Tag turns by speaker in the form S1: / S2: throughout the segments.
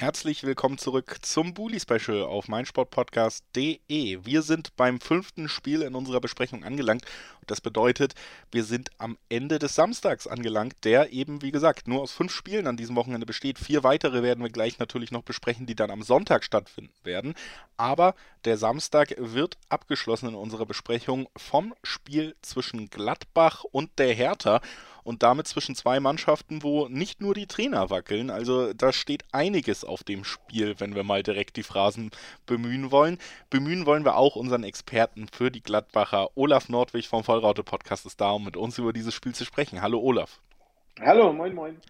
S1: Herzlich willkommen zurück zum Bully Special auf meinsportpodcast.de. Wir sind beim fünften Spiel in unserer Besprechung angelangt. Das bedeutet, wir sind am Ende des Samstags angelangt, der eben, wie gesagt, nur aus fünf Spielen an diesem Wochenende besteht. Vier weitere werden wir gleich natürlich noch besprechen, die dann am Sonntag stattfinden werden. Aber der Samstag wird abgeschlossen in unserer Besprechung vom Spiel zwischen Gladbach und der Hertha und damit zwischen zwei Mannschaften, wo nicht nur die Trainer wackeln. Also da steht einiges auf dem Spiel, wenn wir mal direkt die Phrasen bemühen wollen. Bemühen wollen wir auch unseren Experten für die Gladbacher. Olaf Nordwig vom Vollraute Podcast ist da, um mit uns über dieses Spiel zu sprechen. Hallo Olaf.
S2: Hallo, moin, moin.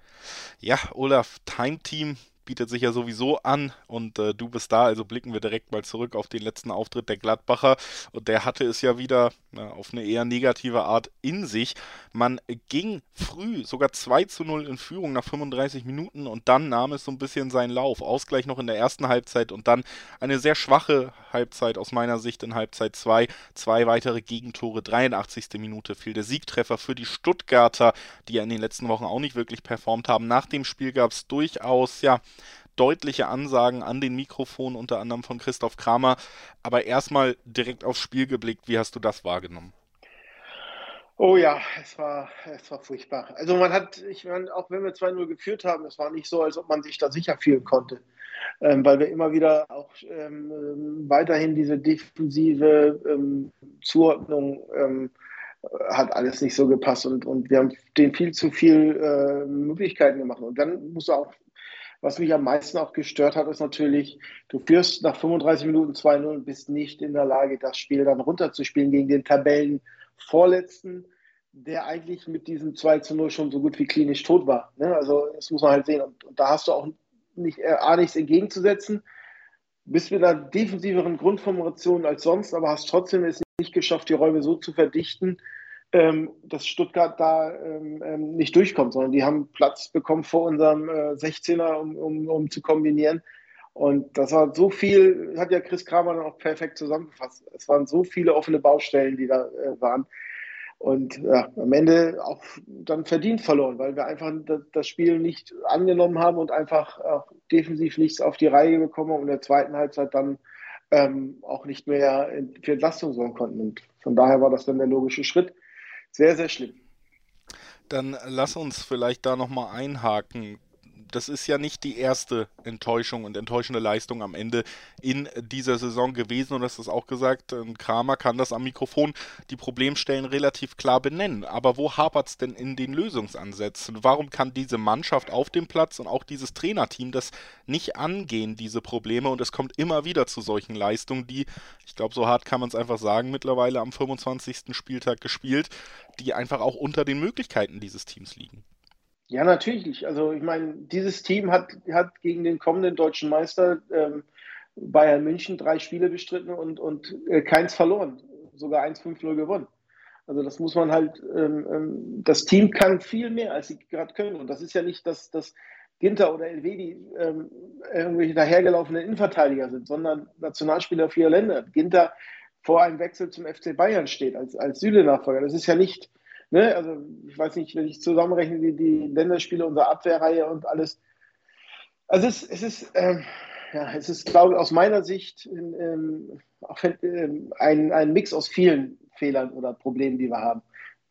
S1: Ja, Olaf, Time Team bietet sich ja sowieso an und äh, du bist da, also blicken wir direkt mal zurück auf den letzten Auftritt der Gladbacher und der hatte es ja wieder ja, auf eine eher negative Art in sich. Man ging früh sogar 2 zu 0 in Führung nach 35 Minuten und dann nahm es so ein bisschen seinen Lauf. Ausgleich noch in der ersten Halbzeit und dann eine sehr schwache Halbzeit aus meiner Sicht in Halbzeit 2. Zwei weitere Gegentore, 83. Minute fiel der Siegtreffer für die Stuttgarter, die ja in den letzten Wochen auch nicht wirklich performt haben. Nach dem Spiel gab es durchaus, ja, deutliche Ansagen an den Mikrofon, unter anderem von Christoph Kramer. Aber erstmal direkt aufs Spiel geblickt, wie hast du das wahrgenommen?
S2: Oh ja, es war, es war furchtbar. Also man hat, ich meine, auch wenn wir 2-0 geführt haben, es war nicht so, als ob man sich da sicher fühlen konnte. Ähm, weil wir immer wieder auch ähm, weiterhin diese defensive ähm, Zuordnung ähm, hat alles nicht so gepasst und, und wir haben denen viel zu viel äh, Möglichkeiten gemacht. Und dann muss auch was mich am meisten auch gestört hat, ist natürlich, du führst nach 35 Minuten 2-0 und bist nicht in der Lage, das Spiel dann runterzuspielen gegen den Tabellenvorletzten, der eigentlich mit diesem 2 0 schon so gut wie klinisch tot war. Ne? Also das muss man halt sehen. Und, und da hast du auch nicht, äh, nichts entgegenzusetzen. Bist mit einer defensiveren Grundformation als sonst, aber hast trotzdem es nicht geschafft, die Räume so zu verdichten, ähm, dass Stuttgart da ähm, ähm, nicht durchkommt, sondern die haben Platz bekommen vor unserem äh, 16er, um, um, um zu kombinieren. Und das war so viel, hat ja Chris Kramer dann auch perfekt zusammengefasst. Es waren so viele offene Baustellen, die da äh, waren. Und ja, am Ende auch dann verdient verloren, weil wir einfach das Spiel nicht angenommen haben und einfach äh, defensiv nichts auf die Reihe bekommen und in der zweiten Halbzeit dann ähm, auch nicht mehr für Entlastung sorgen konnten. Und von daher war das dann der logische Schritt. Sehr, sehr schlimm.
S1: Dann lass uns vielleicht da nochmal einhaken das ist ja nicht die erste Enttäuschung und enttäuschende Leistung am Ende in dieser Saison gewesen. Und das ist auch gesagt, Kramer kann das am Mikrofon die Problemstellen relativ klar benennen. Aber wo hapert es denn in den Lösungsansätzen? Warum kann diese Mannschaft auf dem Platz und auch dieses Trainerteam das nicht angehen, diese Probleme? Und es kommt immer wieder zu solchen Leistungen, die, ich glaube, so hart kann man es einfach sagen, mittlerweile am 25. Spieltag gespielt, die einfach auch unter den Möglichkeiten dieses Teams liegen.
S2: Ja, natürlich. Also ich meine, dieses Team hat, hat gegen den kommenden deutschen Meister ähm, Bayern München drei Spiele bestritten und, und äh, keins verloren, sogar 1-5-0 gewonnen. Also das muss man halt, ähm, ähm, das Team kann viel mehr, als sie gerade können. Und das ist ja nicht, dass, dass Ginter oder Elvedi ähm, irgendwelche dahergelaufenen Innenverteidiger sind, sondern Nationalspieler vier Länder. Ginter vor einem Wechsel zum FC Bayern steht als, als Süle-Nachfolger. Das ist ja nicht Ne? Also ich weiß nicht, wenn ich zusammenrechne, die, die Länderspiele unserer Abwehrreihe und alles. Also es, es ist, ähm, ja, es ist, glaube ich, aus meiner Sicht ähm, ähm, ein, ein Mix aus vielen Fehlern oder Problemen, die wir haben.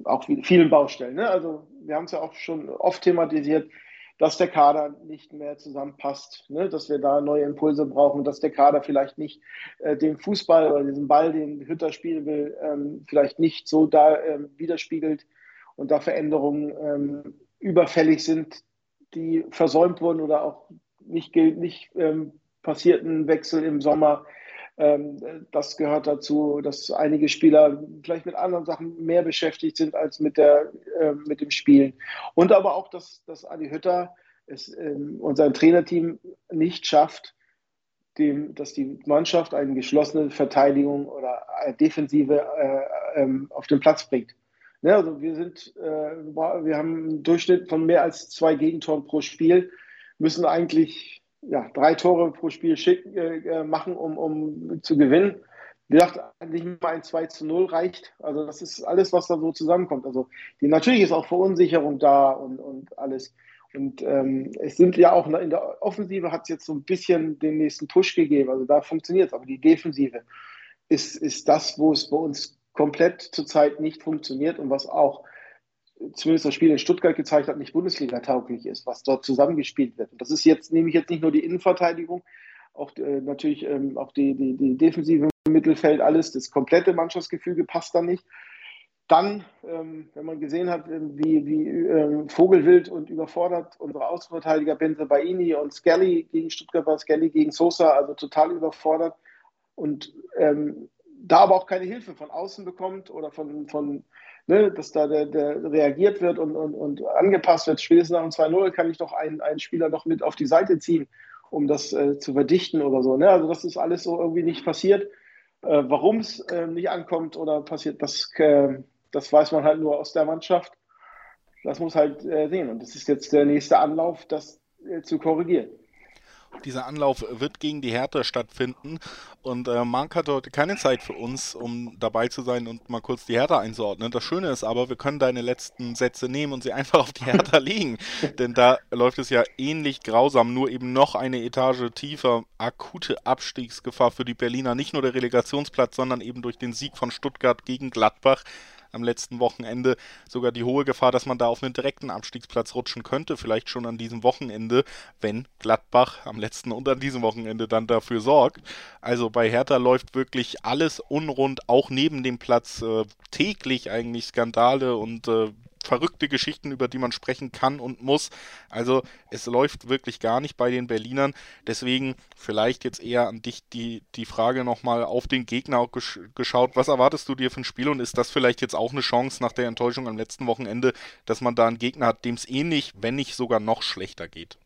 S2: Auch vielen Baustellen. Ne? Also wir haben es ja auch schon oft thematisiert dass der Kader nicht mehr zusammenpasst, ne? dass wir da neue Impulse brauchen, dass der Kader vielleicht nicht äh, den Fußball oder diesen Ball, den Hütter spielen will, ähm, vielleicht nicht so da ähm, widerspiegelt und da Veränderungen ähm, überfällig sind, die versäumt wurden oder auch nicht, nicht ähm, passierten Wechsel im Sommer das gehört dazu, dass einige Spieler vielleicht mit anderen Sachen mehr beschäftigt sind als mit, der, äh, mit dem Spielen. Und aber auch, dass, dass Adi Hütter es ähm, und sein Trainerteam nicht schafft, dem, dass die Mannschaft eine geschlossene Verteidigung oder Defensive äh, ähm, auf den Platz bringt. Ne, also wir sind, äh, wir haben einen Durchschnitt von mehr als zwei Gegentoren pro Spiel, müssen eigentlich ja, drei Tore pro Spiel schick, äh, machen, um, um zu gewinnen. wie gesagt, nicht mal ein 2 zu 0 reicht. Also das ist alles, was da so zusammenkommt. Also die, natürlich ist auch Verunsicherung da und, und alles. Und ähm, es sind ja auch in der Offensive hat es jetzt so ein bisschen den nächsten Push gegeben. Also da funktioniert es. Aber die Defensive ist, ist das, wo es bei uns komplett zurzeit nicht funktioniert und was auch zumindest das Spiel in Stuttgart gezeigt hat, nicht Bundesliga-tauglich ist, was dort zusammengespielt wird. Und das ist jetzt, nehme ich jetzt nicht nur die Innenverteidigung, auch äh, natürlich ähm, auch die, die, die defensive Mittelfeld, alles, das komplette Mannschaftsgefüge passt da nicht. Dann, ähm, wenn man gesehen hat, ähm, wie, wie ähm, Vogelwild und überfordert unsere Außenverteidiger Benze Baini und Skelly gegen Stuttgart war, Skelly gegen Sosa, also total überfordert. Und ähm, da aber auch keine Hilfe von außen bekommt oder von, von ne, dass da der, der reagiert wird und, und, und angepasst wird. Spätestens nach dem 2-0 kann ich doch einen, einen Spieler noch mit auf die Seite ziehen, um das äh, zu verdichten oder so. Ne? Also das ist alles so irgendwie nicht passiert. Äh, Warum es äh, nicht ankommt oder passiert, das, äh, das weiß man halt nur aus der Mannschaft. Das muss halt äh, sehen. Und das ist jetzt der nächste Anlauf, das äh, zu korrigieren.
S1: Dieser Anlauf wird gegen die Hertha stattfinden und äh, Marc hatte heute keine Zeit für uns, um dabei zu sein und mal kurz die Hertha einzuordnen. Das Schöne ist aber, wir können deine letzten Sätze nehmen und sie einfach auf die Hertha legen, denn da läuft es ja ähnlich grausam, nur eben noch eine Etage tiefer. Akute Abstiegsgefahr für die Berliner, nicht nur der Relegationsplatz, sondern eben durch den Sieg von Stuttgart gegen Gladbach am letzten Wochenende sogar die hohe Gefahr, dass man da auf einen direkten Abstiegsplatz rutschen könnte, vielleicht schon an diesem Wochenende, wenn Gladbach am letzten und an diesem Wochenende dann dafür sorgt. Also bei Hertha läuft wirklich alles unrund, auch neben dem Platz äh, täglich eigentlich Skandale und äh, verrückte Geschichten, über die man sprechen kann und muss. Also es läuft wirklich gar nicht bei den Berlinern. Deswegen vielleicht jetzt eher an dich die, die Frage nochmal auf den Gegner gesch geschaut. Was erwartest du dir für ein Spiel und ist das vielleicht jetzt auch eine Chance nach der Enttäuschung am letzten Wochenende, dass man da einen Gegner hat, dem es ähnlich, wenn nicht sogar noch schlechter geht?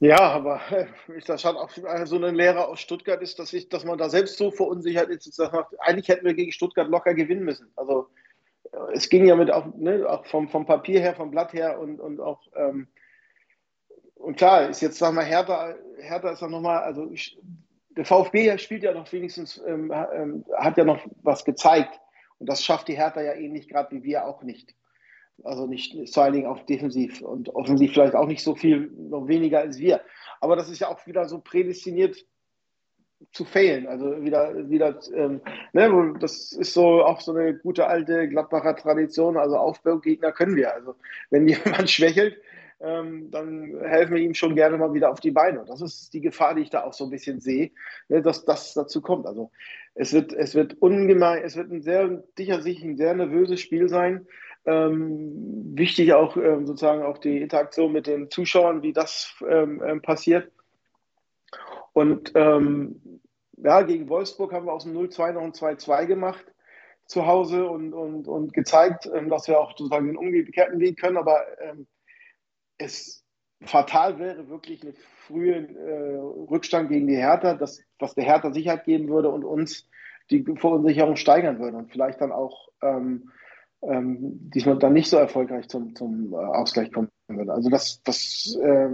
S2: Ja, aber äh, das hat auch so ein Lehrer aus Stuttgart ist, dass, ich, dass man da selbst so verunsichert ist. Dass man, eigentlich hätten wir gegen Stuttgart locker gewinnen müssen. Also es ging ja mit auch, ne, auch vom, vom Papier her, vom Blatt her und, und auch, ähm, und klar, ist jetzt, sag mal, Hertha, Hertha ist auch nochmal, also ich, der VfB spielt ja noch wenigstens, ähm, ähm, hat ja noch was gezeigt. Und das schafft die Hertha ja ähnlich gerade wie wir auch nicht. Also nicht vor allen Dingen auch defensiv und offensiv vielleicht auch nicht so viel, noch weniger als wir. Aber das ist ja auch wieder so prädestiniert zu fehlen. Also wieder, wieder ähm, ne, das ist so auch so eine gute alte Gladbacher Tradition. Also Aufbaugegner können wir. Also wenn jemand schwächelt, ähm, dann helfen wir ihm schon gerne mal wieder auf die Beine. Und das ist die Gefahr, die ich da auch so ein bisschen sehe, ne, dass das dazu kommt. Also es wird, es wird ungemein, es wird ein sehr, sicher sich ein sehr nervöses Spiel sein. Ähm, wichtig auch ähm, sozusagen auch die Interaktion mit den Zuschauern, wie das ähm, ähm passiert. Und ähm, ja, gegen Wolfsburg haben wir aus dem 0-2 noch ein 2-2 gemacht zu Hause und, und, und gezeigt, ähm, dass wir auch sozusagen den umgekehrten Weg können. Aber ähm, es fatal wäre wirklich eine frühe äh, Rückstand gegen die Hertha, das, was der Hertha Sicherheit geben würde und uns die Verunsicherung steigern würde und vielleicht dann auch ähm, ähm, diesmal dann nicht so erfolgreich zum, zum äh, Ausgleich kommen würde. Also das, das äh,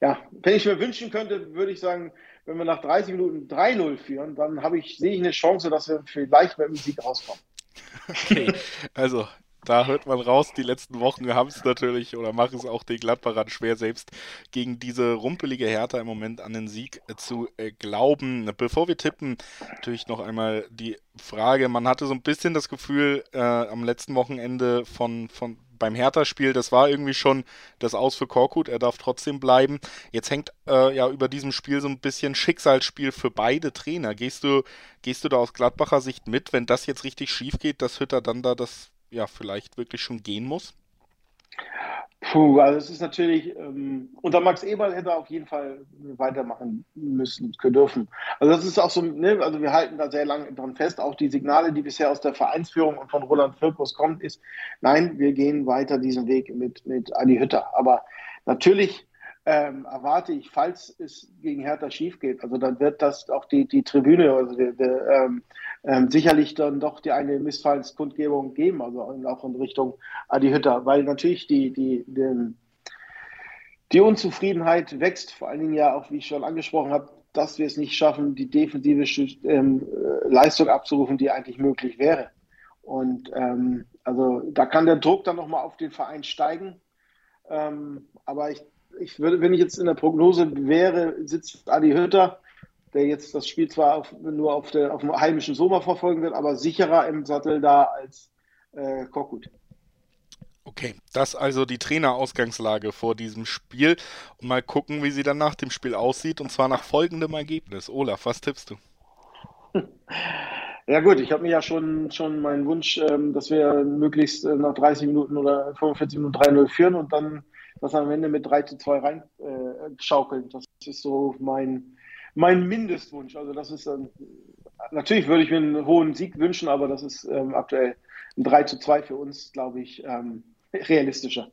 S2: ja, wenn ich mir wünschen könnte, würde ich sagen, wenn wir nach 30 Minuten 3-0 führen, dann habe ich, sehe ich eine Chance, dass wir vielleicht mit dem Sieg rauskommen.
S1: Okay, also da hört man raus, die letzten Wochen haben es natürlich oder machen es auch den Gladbachern schwer, selbst gegen diese rumpelige Hertha im Moment an den Sieg äh, zu äh, glauben. Bevor wir tippen, natürlich noch einmal die Frage, man hatte so ein bisschen das Gefühl äh, am letzten Wochenende von, von beim Hertha-Spiel, das war irgendwie schon das Aus für Korkut, er darf trotzdem bleiben. Jetzt hängt äh, ja über diesem Spiel so ein bisschen Schicksalsspiel für beide Trainer. Gehst du, gehst du da aus Gladbacher Sicht mit, wenn das jetzt richtig schief geht, dass Hütter dann da das ja vielleicht wirklich schon gehen muss?
S2: Puh, also es ist natürlich, ähm, unter Max Eberl hätte er auf jeden Fall weitermachen müssen, dürfen. Also das ist auch so, ne, also wir halten da sehr lange dran fest, auch die Signale, die bisher aus der Vereinsführung und von Roland Firkus kommt, ist, nein, wir gehen weiter diesen Weg mit, mit Adi Hütter. Aber natürlich ähm, erwarte ich, falls es gegen Hertha schief geht, also dann wird das auch die, die Tribüne, also die, die, ähm, ähm, sicherlich dann doch die eine Missfallenskundgebung geben, also auch in Richtung Adi Hütter, weil natürlich die, die, die, die Unzufriedenheit wächst, vor allen Dingen ja auch, wie ich schon angesprochen habe, dass wir es nicht schaffen, die defensive ähm, Leistung abzurufen, die eigentlich möglich wäre. Und ähm, also da kann der Druck dann nochmal auf den Verein steigen. Ähm, aber ich, ich würde, wenn ich jetzt in der Prognose wäre, sitzt Adi Hütter, der jetzt das Spiel zwar auf, nur auf, der, auf dem heimischen Sommer verfolgen wird, aber sicherer im Sattel da als äh, Korkut.
S1: Okay, das also die Trainerausgangslage vor diesem Spiel. Und mal gucken, wie sie dann nach dem Spiel aussieht. Und zwar nach folgendem Ergebnis. Olaf, was tippst du?
S2: Ja gut, ich habe mir ja schon, schon meinen Wunsch, ähm, dass wir möglichst äh, nach 30 Minuten oder 45 Minuten 3-0 führen und dann das am Ende mit 3 zu 2 rein äh. Das ist so mein, mein Mindestwunsch. Also das ist ähm, natürlich würde ich mir einen hohen Sieg wünschen, aber das ist ähm, aktuell ein 3 zu 2 für uns, glaube ich, ähm, realistischer.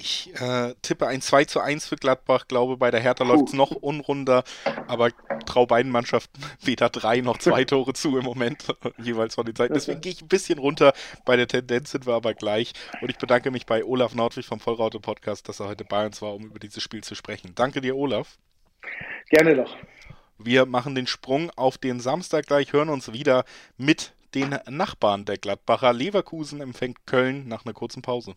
S1: Ich äh, tippe ein 2 zu 1 für Gladbach, glaube bei der Hertha läuft es noch unrunder, aber trau beiden Mannschaften weder drei noch zwei Tore zu im Moment, jeweils von den Seiten. Deswegen gehe ich ein bisschen runter, bei der Tendenz sind wir aber gleich und ich bedanke mich bei Olaf Nordwig vom Vollraute Podcast, dass er heute bei uns war, um über dieses Spiel zu sprechen. Danke dir, Olaf.
S2: Gerne doch.
S1: Wir machen den Sprung auf den Samstag gleich, hören uns wieder mit den Nachbarn der Gladbacher. Leverkusen empfängt Köln nach einer kurzen Pause.